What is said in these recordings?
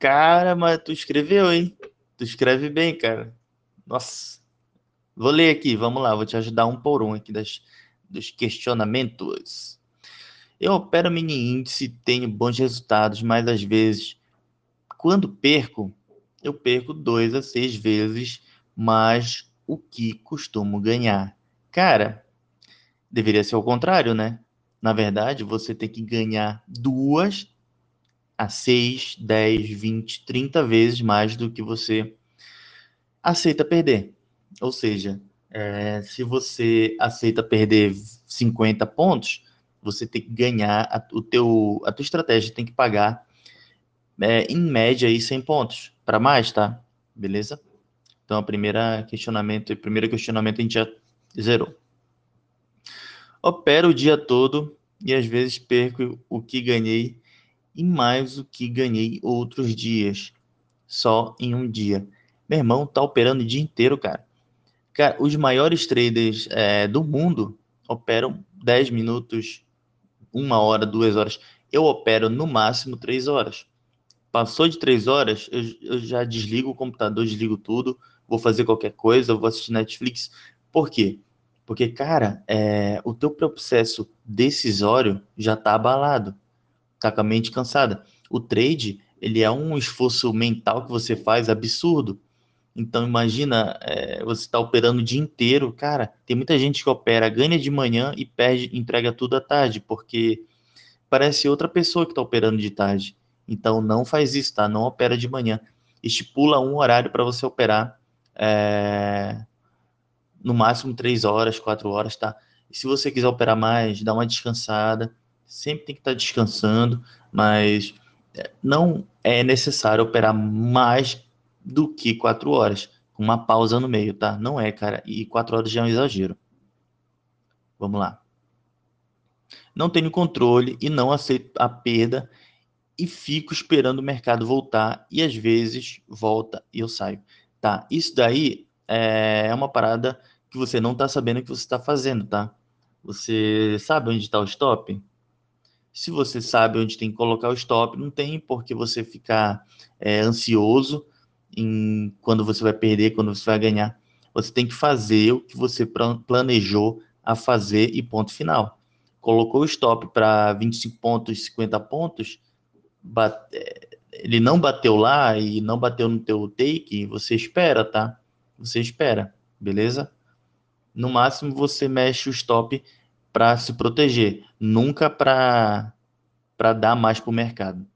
Cara, mas tu escreveu, hein? Tu escreve bem, cara. Nossa. Vou ler aqui, vamos lá, vou te ajudar um por um aqui das, dos questionamentos. Eu opero mini índice, tenho bons resultados, mas às vezes, quando perco, eu perco dois a seis vezes mais o que costumo ganhar. Cara, deveria ser o contrário, né? Na verdade, você tem que ganhar duas a 6, 10, 20, 30 vezes mais do que você aceita perder. Ou seja, é, se você aceita perder 50 pontos, você tem que ganhar, a, o teu, a tua estratégia tem que pagar, é, em média, aí, 100 pontos. Para mais, tá? Beleza? Então, a questionamento, o primeiro questionamento a gente já zerou. Opero o dia todo e às vezes perco o que ganhei e mais o que ganhei outros dias, só em um dia. Meu irmão tá operando o dia inteiro, cara. Cara, os maiores traders é, do mundo operam 10 minutos, uma hora, duas horas. Eu opero no máximo três horas. Passou de três horas, eu, eu já desligo o computador, desligo tudo, vou fazer qualquer coisa, vou assistir Netflix. Por quê? Porque, cara, é, o teu processo decisório já está abalado, tá com a mente cansada. O trade, ele é um esforço mental que você faz absurdo. Então, imagina, é, você está operando o dia inteiro. Cara, tem muita gente que opera, ganha de manhã e perde, entrega tudo à tarde, porque parece outra pessoa que está operando de tarde. Então, não faz isso, tá? Não opera de manhã. Estipula um horário para você operar. É, no máximo três horas, quatro horas, tá? E se você quiser operar mais, dá uma descansada. Sempre tem que estar tá descansando, mas é, não é necessário operar mais do que quatro horas, com uma pausa no meio, tá? Não é, cara. E quatro horas já é um exagero. Vamos lá. Não tenho controle e não aceito a perda e fico esperando o mercado voltar e às vezes volta e eu saio. Tá? Isso daí é uma parada que você não está sabendo o que você está fazendo, tá? Você sabe onde está o stop? Se você sabe onde tem que colocar o stop, não tem por que você ficar é, ansioso em quando você vai perder, quando você vai ganhar. Você tem que fazer o que você planejou a fazer e ponto final. Colocou o stop para 25 pontos, 50 pontos, bate, é, ele não bateu lá e não bateu no teu take, você espera, tá? Você espera, beleza? No máximo você mexe o stop para se proteger, nunca para dar mais para o mercado.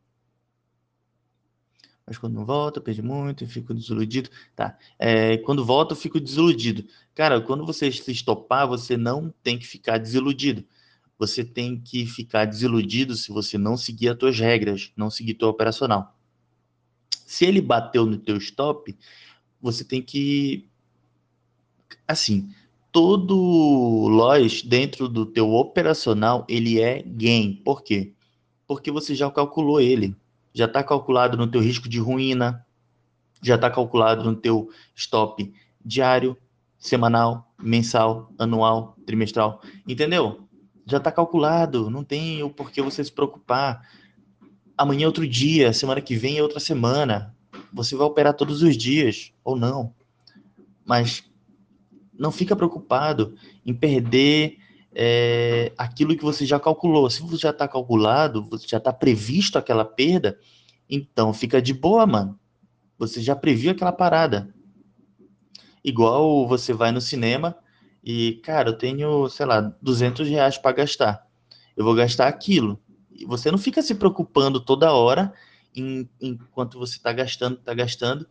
Mas quando volta, perde muito, fico desiludido. Tá. É, quando volta, eu fico desiludido. Cara, quando você se estopar, você não tem que ficar desiludido. Você tem que ficar desiludido se você não seguir as tuas regras, não seguir tua operacional. Se ele bateu no teu stop, você tem que assim, todo loss dentro do teu operacional, ele é gain. Por quê? Porque você já calculou ele. Já está calculado no teu risco de ruína, já está calculado no teu stop diário, semanal, mensal, anual, trimestral. Entendeu? Já está calculado, não tem o porquê você se preocupar. Amanhã é outro dia, semana que vem é outra semana. Você vai operar todos os dias, ou não. Mas não fica preocupado em perder é, aquilo que você já calculou. Se você já está calculado, você já está previsto aquela perda, então fica de boa, mano. Você já previu aquela parada. Igual você vai no cinema e, cara, eu tenho, sei lá, 200 reais para gastar. Eu vou gastar aquilo. E você não fica se preocupando toda hora em, enquanto você está gastando, está gastando,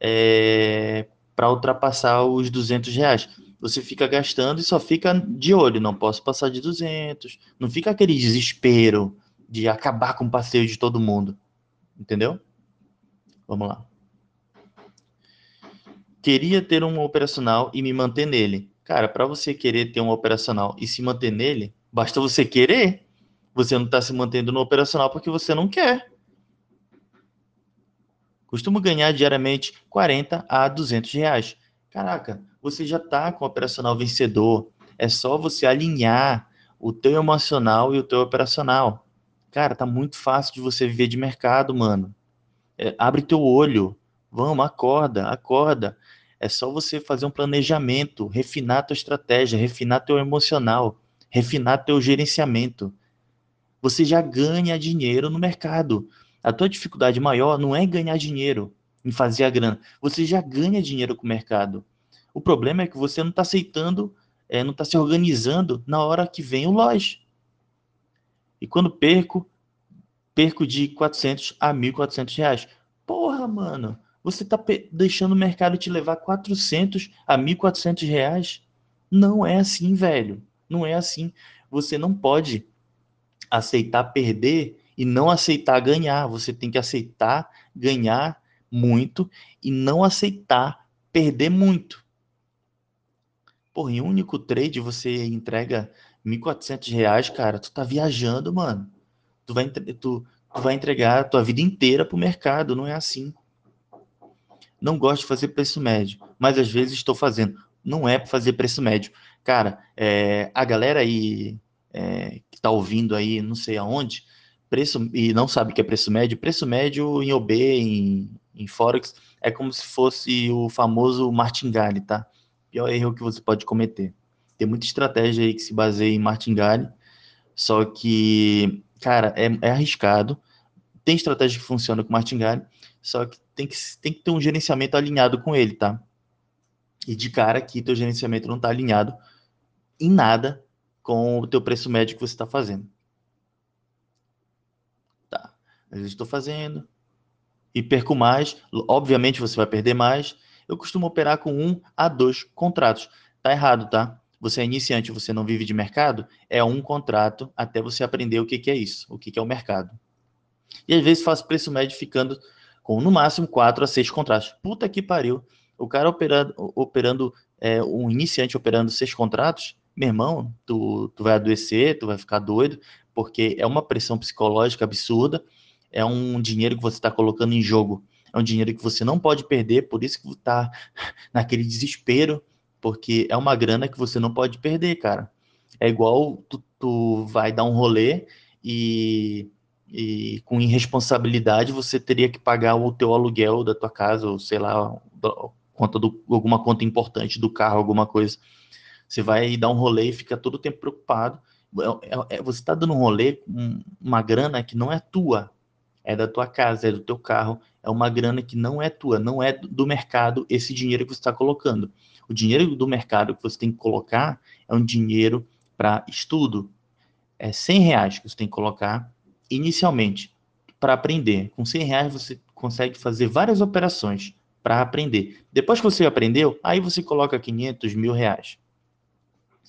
é, para ultrapassar os 200 reais. Você fica gastando e só fica de olho, não posso passar de 200. Não fica aquele desespero de acabar com o passeio de todo mundo. Entendeu? Vamos lá. Queria ter um operacional e me manter nele. Cara, para você querer ter um operacional e se manter nele, basta você querer. Você não está se mantendo no operacional porque você não quer. Costumo ganhar diariamente 40 a 200 reais. Caraca, você já está com o operacional vencedor. É só você alinhar o teu emocional e o teu operacional. Cara, tá muito fácil de você viver de mercado, mano. É, abre teu olho. Vamos, acorda, acorda. É só você fazer um planejamento, refinar tua estratégia, refinar teu emocional, refinar teu gerenciamento. Você já ganha dinheiro no mercado. A tua dificuldade maior não é ganhar dinheiro em fazer a grana. Você já ganha dinheiro com o mercado. O problema é que você não está aceitando, é, não está se organizando na hora que vem o loja. E quando perco, perco de 400 a 1.400 reais. Porra, mano, você está deixando o mercado te levar 400 a 1.400 reais? Não é assim, velho. Não é assim. Você não pode aceitar perder e não aceitar ganhar. Você tem que aceitar ganhar muito e não aceitar perder muito. Porra, em um único trade você entrega 1.400 reais, cara, tu tá viajando, mano. Tu vai, tu, tu vai entregar a tua vida inteira pro mercado, não é assim. Não gosto de fazer preço médio, mas às vezes estou fazendo. Não é para fazer preço médio. Cara, é, a galera aí é, que tá ouvindo aí, não sei aonde, preço e não sabe o que é preço médio, preço médio em OB, em, em Forex, é como se fosse o famoso martingale, tá? Pior erro que você pode cometer. Tem muita estratégia aí que se baseia em martingale, só que, cara, é, é arriscado. Tem estratégia que funciona com martingale, só que tem que, tem que ter um gerenciamento alinhado com ele, tá? E de cara aqui, teu gerenciamento não está alinhado em nada com o teu preço médio que você está fazendo. Às vezes estou fazendo e perco mais. Obviamente você vai perder mais. Eu costumo operar com um a dois contratos. Tá errado, tá? Você é iniciante, você não vive de mercado, é um contrato até você aprender o que, que é isso, o que, que é o mercado. E às vezes faço preço médio ficando com no máximo quatro a seis contratos. Puta que pariu. O cara operando, operando é, um iniciante operando seis contratos, meu irmão, tu, tu vai adoecer, tu vai ficar doido, porque é uma pressão psicológica absurda, é um dinheiro que você está colocando em jogo, é um dinheiro que você não pode perder, por isso que está naquele desespero, porque é uma grana que você não pode perder, cara. É igual tu, tu vai dar um rolê e e com irresponsabilidade você teria que pagar o teu aluguel da tua casa, ou sei lá, conta do, alguma conta importante do carro, alguma coisa. Você vai dar um rolê e fica todo o tempo preocupado. É, é, é você está dando um rolê com uma grana que não é tua, é da tua casa, é do teu carro, é uma grana que não é tua, não é do mercado esse dinheiro que você está colocando. O dinheiro do mercado que você tem que colocar é um dinheiro para estudo. É 100 reais que você tem que colocar inicialmente, para aprender. Com 100 reais você consegue fazer várias operações para aprender. Depois que você aprendeu, aí você coloca 500 mil reais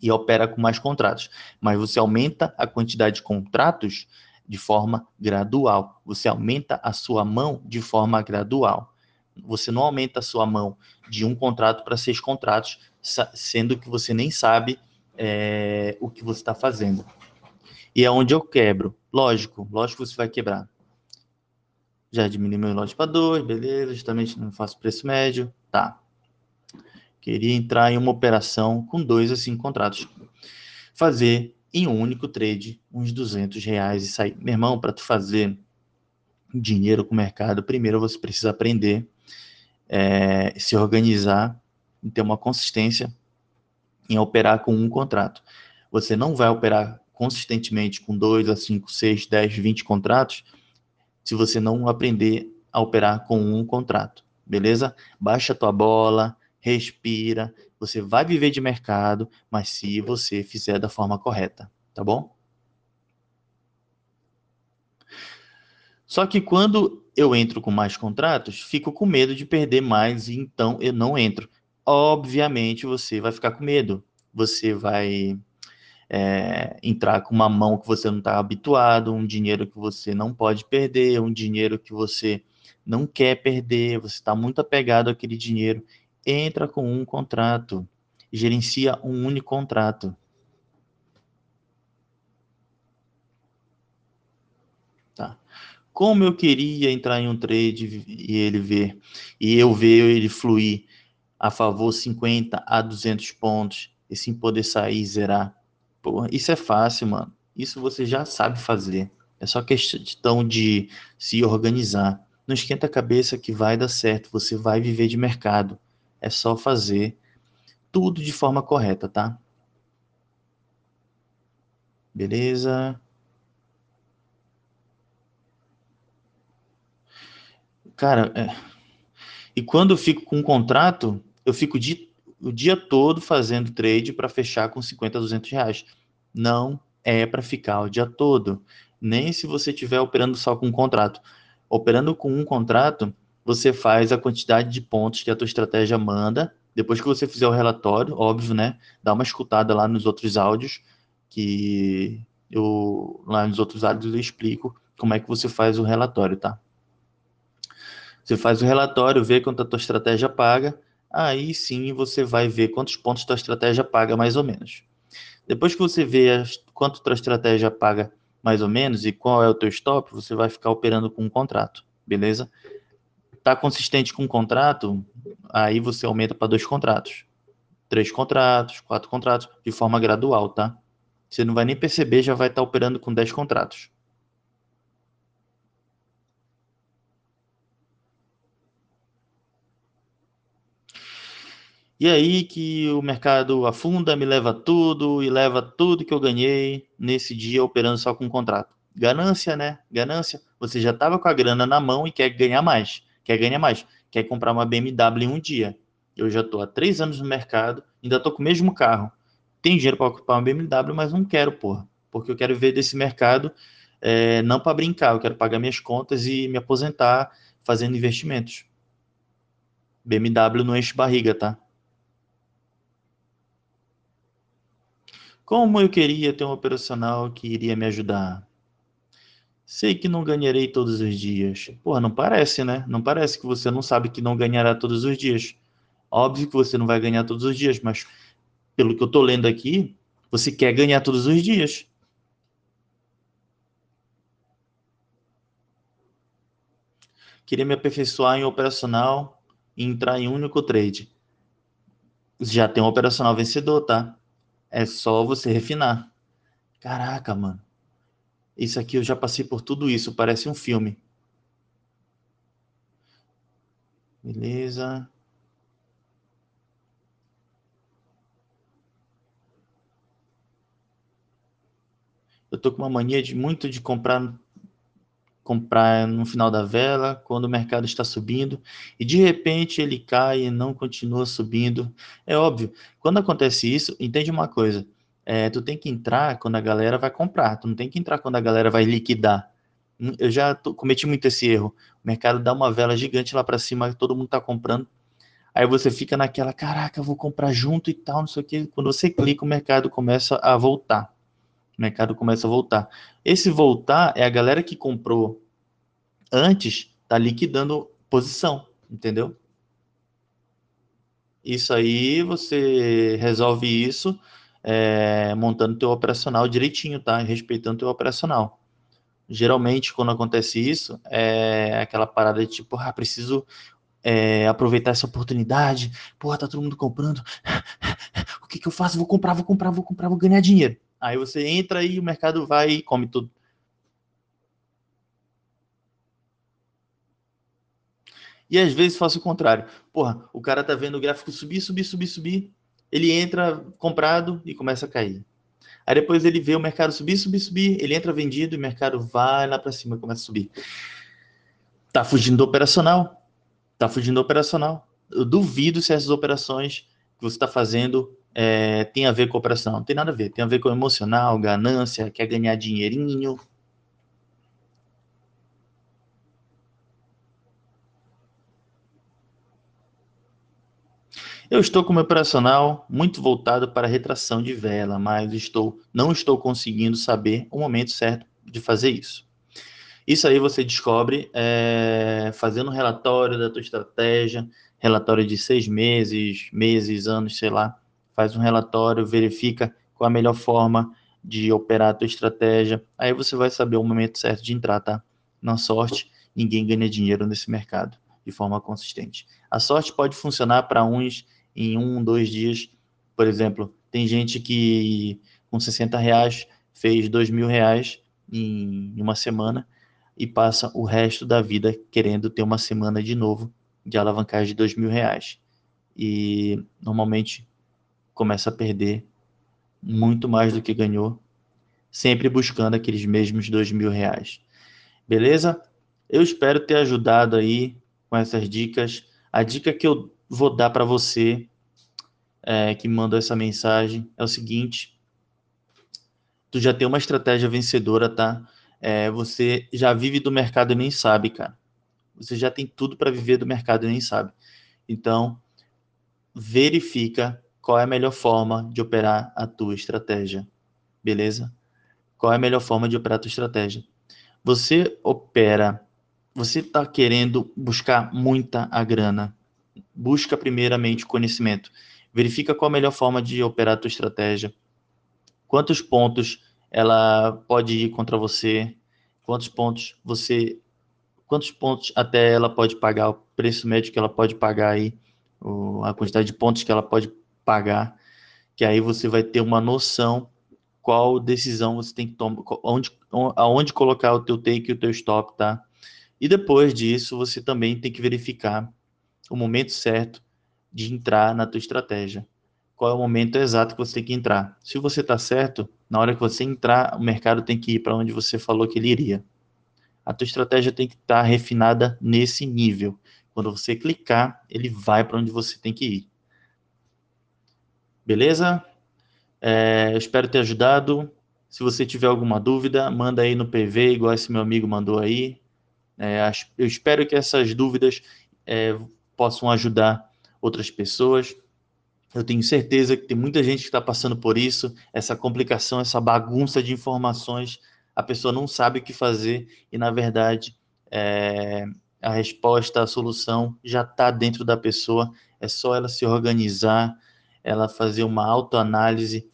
e opera com mais contratos. Mas você aumenta a quantidade de contratos de forma gradual. Você aumenta a sua mão de forma gradual. Você não aumenta a sua mão de um contrato para seis contratos, sendo que você nem sabe é, o que você está fazendo. E é onde eu quebro. Lógico, lógico que você vai quebrar. Já diminui meu lote para 2, beleza, justamente não faço preço médio, tá. Queria entrar em uma operação com dois a cinco contratos. Fazer em um único trade uns 200 reais e sair. Meu irmão, para tu fazer dinheiro com o mercado, primeiro você precisa aprender, é, se organizar e ter uma consistência em operar com um contrato. Você não vai operar consistentemente com 2 a 5, 6, 10, 20 contratos, se você não aprender a operar com um contrato, beleza? Baixa tua bola, respira, você vai viver de mercado, mas se você fizer da forma correta, tá bom? Só que quando eu entro com mais contratos, fico com medo de perder mais e então eu não entro. Obviamente você vai ficar com medo. Você vai é, entrar com uma mão que você não está habituado, um dinheiro que você não pode perder, um dinheiro que você não quer perder, você está muito apegado àquele dinheiro, entra com um contrato, gerencia um único contrato. Tá. Como eu queria entrar em um trade e ele ver, e eu ver ele fluir a favor 50 a 200 pontos, e sim poder sair e zerar Porra, isso é fácil, mano. Isso você já sabe fazer. É só questão de se organizar. Não esquenta a cabeça que vai dar certo, você vai viver de mercado. É só fazer tudo de forma correta, tá? Beleza? Cara, é... e quando eu fico com um contrato, eu fico de... o dia todo fazendo trade para fechar com 50, 200 reais. Não é para ficar o dia todo. Nem se você estiver operando só com um contrato. Operando com um contrato, você faz a quantidade de pontos que a tua estratégia manda. Depois que você fizer o relatório, óbvio, né? Dá uma escutada lá nos outros áudios, que eu lá nos outros áudios eu explico como é que você faz o relatório, tá? Você faz o relatório, vê quanto a tua estratégia paga, aí sim você vai ver quantos pontos tua estratégia paga mais ou menos. Depois que você vê quanto tua estratégia paga mais ou menos e qual é o teu stop, você vai ficar operando com um contrato, beleza? Tá consistente com um contrato, aí você aumenta para dois contratos, três contratos, quatro contratos, de forma gradual, tá? Você não vai nem perceber, já vai estar tá operando com dez contratos. E aí que o mercado afunda, me leva tudo e leva tudo que eu ganhei nesse dia operando só com um contrato. Ganância, né? Ganância. Você já estava com a grana na mão e quer ganhar mais. Quer ganhar mais. Quer comprar uma BMW em um dia. Eu já estou há três anos no mercado, ainda estou com o mesmo carro. Tenho dinheiro para comprar uma BMW, mas não quero, porra. Porque eu quero ver desse mercado é, não para brincar. Eu quero pagar minhas contas e me aposentar fazendo investimentos. BMW não enche barriga, tá? Como eu queria ter um operacional que iria me ajudar. Sei que não ganharei todos os dias. Porra, não parece, né? Não parece que você não sabe que não ganhará todos os dias. Óbvio que você não vai ganhar todos os dias, mas pelo que eu tô lendo aqui, você quer ganhar todos os dias. Queria me aperfeiçoar em operacional e entrar em único trade. Já tem um operacional vencedor, tá? É só você refinar. Caraca, mano. Isso aqui eu já passei por tudo isso, parece um filme. Beleza. Eu tô com uma mania de muito de comprar comprar no final da vela, quando o mercado está subindo, e de repente ele cai e não continua subindo. É óbvio, quando acontece isso, entende uma coisa, é, tu tem que entrar quando a galera vai comprar, tu não tem que entrar quando a galera vai liquidar. Hum, eu já tô, cometi muito esse erro. O mercado dá uma vela gigante lá para cima, todo mundo tá comprando. Aí você fica naquela, caraca, vou comprar junto e tal, não sei o que. Quando você clica, o mercado começa a voltar o mercado começa a voltar. Esse voltar é a galera que comprou antes, tá liquidando posição, entendeu? Isso aí você resolve isso é, montando teu operacional direitinho, tá? Respeitando teu operacional. Geralmente, quando acontece isso, é aquela parada de tipo, ah, preciso é, aproveitar essa oportunidade. Porra, tá todo mundo comprando. o que que eu faço? Vou comprar, vou comprar, vou comprar, vou ganhar dinheiro. Aí você entra e o mercado vai e come tudo. E às vezes faço o contrário. Porra, o cara tá vendo o gráfico subir, subir, subir, subir. Ele entra comprado e começa a cair. Aí depois ele vê o mercado subir, subir, subir. Ele entra vendido e o mercado vai lá para cima e começa a subir. Tá fugindo do operacional. Tá fugindo do operacional. Eu duvido se essas operações que você está fazendo é, tem a ver com operação. Não tem nada a ver. Tem a ver com emocional, ganância, quer ganhar dinheirinho. Eu estou com meu operacional muito voltado para retração de vela, mas estou, não estou conseguindo saber o momento certo de fazer isso. Isso aí você descobre é, fazendo um relatório da tua estratégia, relatório de seis meses, meses, anos, sei lá, faz um relatório, verifica qual a melhor forma de operar a tua estratégia. Aí você vai saber o momento certo de entrar, tá? Na sorte, ninguém ganha dinheiro nesse mercado de forma consistente. A sorte pode funcionar para uns em um, dois dias. Por exemplo, tem gente que com 60 reais fez dois mil reais em uma semana. e passa o resto da vida querendo ter uma semana de novo de alavancagem de dois mil reais. E normalmente começa a perder muito mais do que ganhou, sempre buscando aqueles mesmos dois mil reais. Beleza? Eu espero ter ajudado aí com essas dicas. A dica que eu vou dar para você é, que mandou essa mensagem é o seguinte: tu já tem uma estratégia vencedora, tá? É, você já vive do mercado e nem sabe, cara. Você já tem tudo para viver do mercado e nem sabe. Então, verifica qual é a melhor forma de operar a tua estratégia. Beleza? Qual é a melhor forma de operar a tua estratégia? Você opera, você está querendo buscar muita a grana. Busca primeiramente o conhecimento. Verifica qual a melhor forma de operar a tua estratégia. Quantos pontos ela pode ir contra você, quantos pontos você, quantos pontos até ela pode pagar, o preço médio que ela pode pagar aí, a quantidade de pontos que ela pode pagar, que aí você vai ter uma noção qual decisão você tem que tomar, onde, aonde colocar o teu take e o teu stop, tá? E depois disso, você também tem que verificar o momento certo de entrar na tua estratégia qual é o momento exato que você tem que entrar. Se você está certo, na hora que você entrar, o mercado tem que ir para onde você falou que ele iria. A tua estratégia tem que estar tá refinada nesse nível. Quando você clicar, ele vai para onde você tem que ir. Beleza? É, eu espero ter ajudado. Se você tiver alguma dúvida, manda aí no PV, igual esse meu amigo mandou aí. É, eu espero que essas dúvidas é, possam ajudar outras pessoas. Eu tenho certeza que tem muita gente que está passando por isso, essa complicação, essa bagunça de informações. A pessoa não sabe o que fazer e, na verdade, é, a resposta, a solução já está dentro da pessoa. É só ela se organizar, ela fazer uma autoanálise,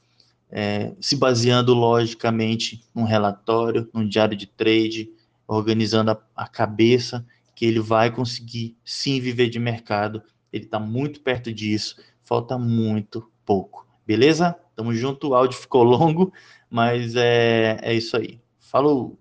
é, se baseando logicamente num relatório, num diário de trade, organizando a, a cabeça, que ele vai conseguir sim viver de mercado. Ele está muito perto disso falta muito pouco. Beleza? Tamo junto, o áudio ficou longo, mas é, é isso aí. Falou!